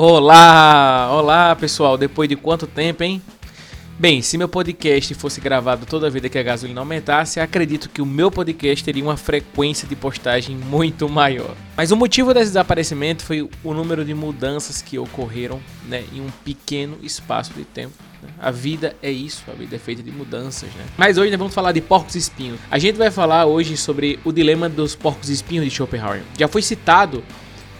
Olá, olá pessoal, depois de quanto tempo, hein? Bem, se meu podcast fosse gravado toda a vida que a gasolina aumentasse, acredito que o meu podcast teria uma frequência de postagem muito maior. Mas o motivo desse desaparecimento foi o número de mudanças que ocorreram né, em um pequeno espaço de tempo. Né? A vida é isso, a vida é feita de mudanças, né? Mas hoje nós vamos falar de porcos espinhos. A gente vai falar hoje sobre o dilema dos porcos espinhos de Schopenhauer. Já foi citado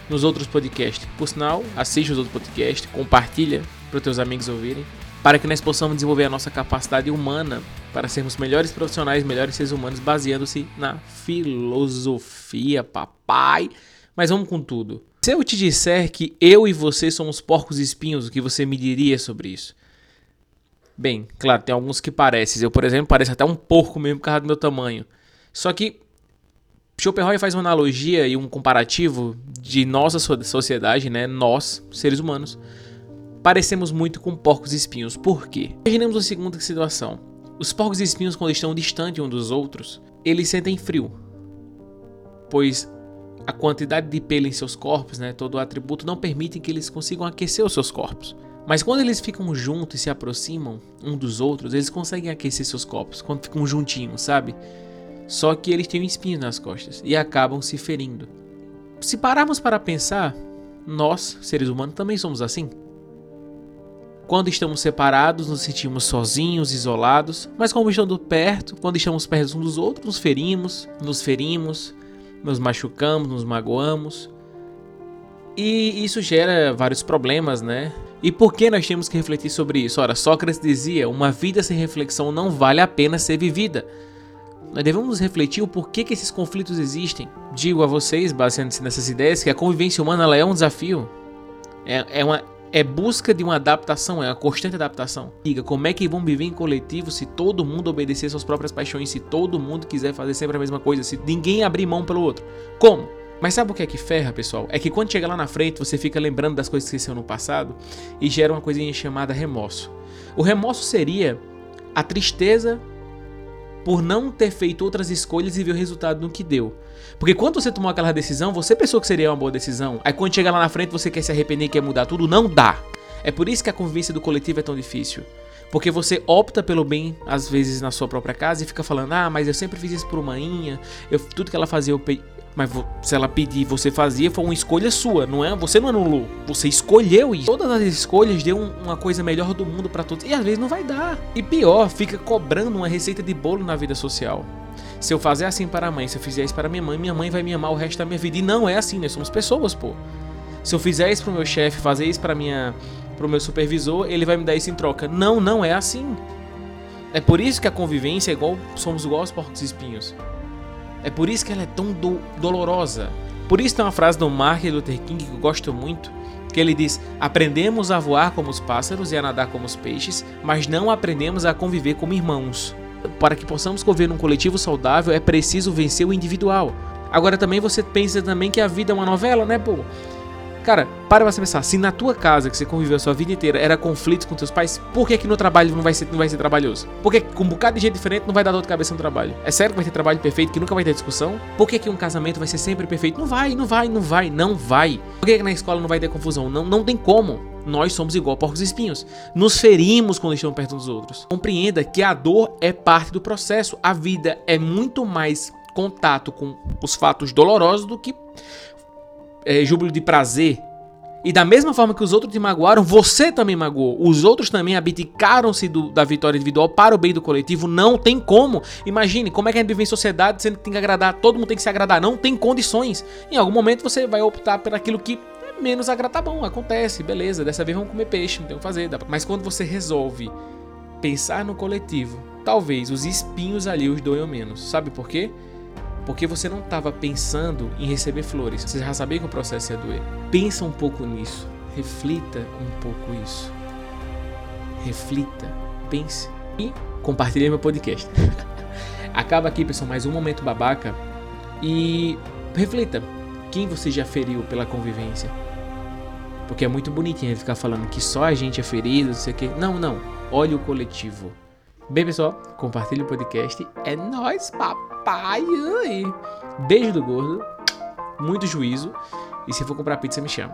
nos outros podcasts. Por sinal, assiste os outros podcasts, compartilha para os teus amigos ouvirem, para que nós possamos desenvolver a nossa capacidade humana para sermos melhores profissionais, melhores seres humanos, baseando-se na filosofia, papai. Mas vamos com tudo. Se eu te disser que eu e você somos porcos espinhos, o que você me diria sobre isso? Bem, claro, tem alguns que parecem. Eu, por exemplo, pareço até um porco mesmo por causa do meu tamanho. Só que Schopenhauer faz uma analogia e um comparativo de nossa sociedade, né? Nós, seres humanos, parecemos muito com porcos espinhos. Por quê? Imaginemos a segunda situação. Os porcos espinhos, quando estão distantes um dos outros, eles sentem frio. Pois a quantidade de pelo em seus corpos, né, todo o atributo, não permitem que eles consigam aquecer os seus corpos. Mas quando eles ficam juntos e se aproximam um dos outros, eles conseguem aquecer seus corpos. Quando ficam juntinhos, sabe? Só que eles têm um espinho nas costas e acabam se ferindo. Se pararmos para pensar, nós, seres humanos, também somos assim. Quando estamos separados, nos sentimos sozinhos, isolados, mas quando estamos perto, quando estamos perto uns dos outros, nos ferimos, nos ferimos, nos machucamos, nos magoamos. E isso gera vários problemas, né? E por que nós temos que refletir sobre isso? Ora, Sócrates dizia: uma vida sem reflexão não vale a pena ser vivida. Nós devemos refletir o porquê que esses conflitos existem. Digo a vocês, baseando-se nessas ideias, que a convivência humana é um desafio. É, é uma é busca de uma adaptação, é uma constante adaptação. Diga, como é que vão viver em coletivo se todo mundo obedecer suas próprias paixões, se todo mundo quiser fazer sempre a mesma coisa, se ninguém abrir mão pelo outro? Como? Mas sabe o que é que ferra, pessoal? É que quando chega lá na frente, você fica lembrando das coisas que esqueceu no passado e gera uma coisinha chamada remorso. O remorso seria a tristeza por não ter feito outras escolhas e ver o resultado no que deu. Porque quando você tomou aquela decisão, você pensou que seria uma boa decisão. Aí quando chega lá na frente, você quer se arrepender, quer mudar tudo, não dá. É por isso que a convivência do coletivo é tão difícil. Porque você opta pelo bem, às vezes, na sua própria casa e fica falando: ah, mas eu sempre fiz isso por uma inha, eu, tudo que ela fazia eu, mas se ela pedir você fazia, foi uma escolha sua, não é? Você não anulou, você escolheu isso. Todas as escolhas deu uma coisa melhor do mundo para todos. E às vezes não vai dar. E pior, fica cobrando uma receita de bolo na vida social. Se eu fazer assim para a mãe, se eu fizer isso para minha mãe, minha mãe vai me amar o resto da minha vida. E não é assim, nós somos pessoas, pô. Se eu fizer isso pro meu chefe, fazer isso para minha pro meu supervisor, ele vai me dar isso em troca. Não, não é assim. É por isso que a convivência é igual somos igual aos porcos espinhos. É por isso que ela é tão do dolorosa. Por isso tem uma frase do Martin Luther King que eu gosto muito, que ele diz: "Aprendemos a voar como os pássaros e a nadar como os peixes, mas não aprendemos a conviver como irmãos." Para que possamos conviver num coletivo saudável, é preciso vencer o individual. Agora também você pensa também que a vida é uma novela, né, pô? Cara, para você pensar, se na tua casa, que você conviveu a sua vida inteira, era conflito com teus pais, por que que no trabalho não vai ser, não vai ser trabalhoso? Por que com um bocado de gente diferente não vai dar dor de cabeça no trabalho? É sério que vai ter trabalho perfeito, que nunca vai ter discussão? Por que que um casamento vai ser sempre perfeito? Não vai, não vai, não vai, não vai. Por que que na escola não vai ter confusão? Não, não tem como. Nós somos igual porcos espinhos. Nos ferimos quando estamos perto dos outros. Compreenda que a dor é parte do processo. A vida é muito mais contato com os fatos dolorosos do que é, júbilo de prazer. E da mesma forma que os outros te magoaram, você também magoou. Os outros também abdicaram-se da vitória individual para o bem do coletivo. Não tem como. Imagine como é que a gente vive em sociedade sendo que tem que agradar, todo mundo tem que se agradar. Não tem condições. Em algum momento você vai optar por aquilo que é menos agrada. Tá bom, acontece, beleza. Dessa vez vamos comer peixe, não tem o que fazer. Mas quando você resolve pensar no coletivo, talvez os espinhos ali os doam menos. Sabe por quê? Porque você não estava pensando em receber flores. Você já sabia que o processo ia doer. Pensa um pouco nisso. Reflita um pouco isso. Reflita, pense e compartilhe meu podcast. Acaba aqui, pessoal, mais um momento babaca e reflita quem você já feriu pela convivência. Porque é muito bonitinho ficar falando que só a gente é ferido, não sei o quê. Não, não. Olhe o coletivo. Bem, pessoal, compartilhe o podcast. É nóis, papai! Beijo do gordo, muito juízo. E se for comprar pizza, me chame.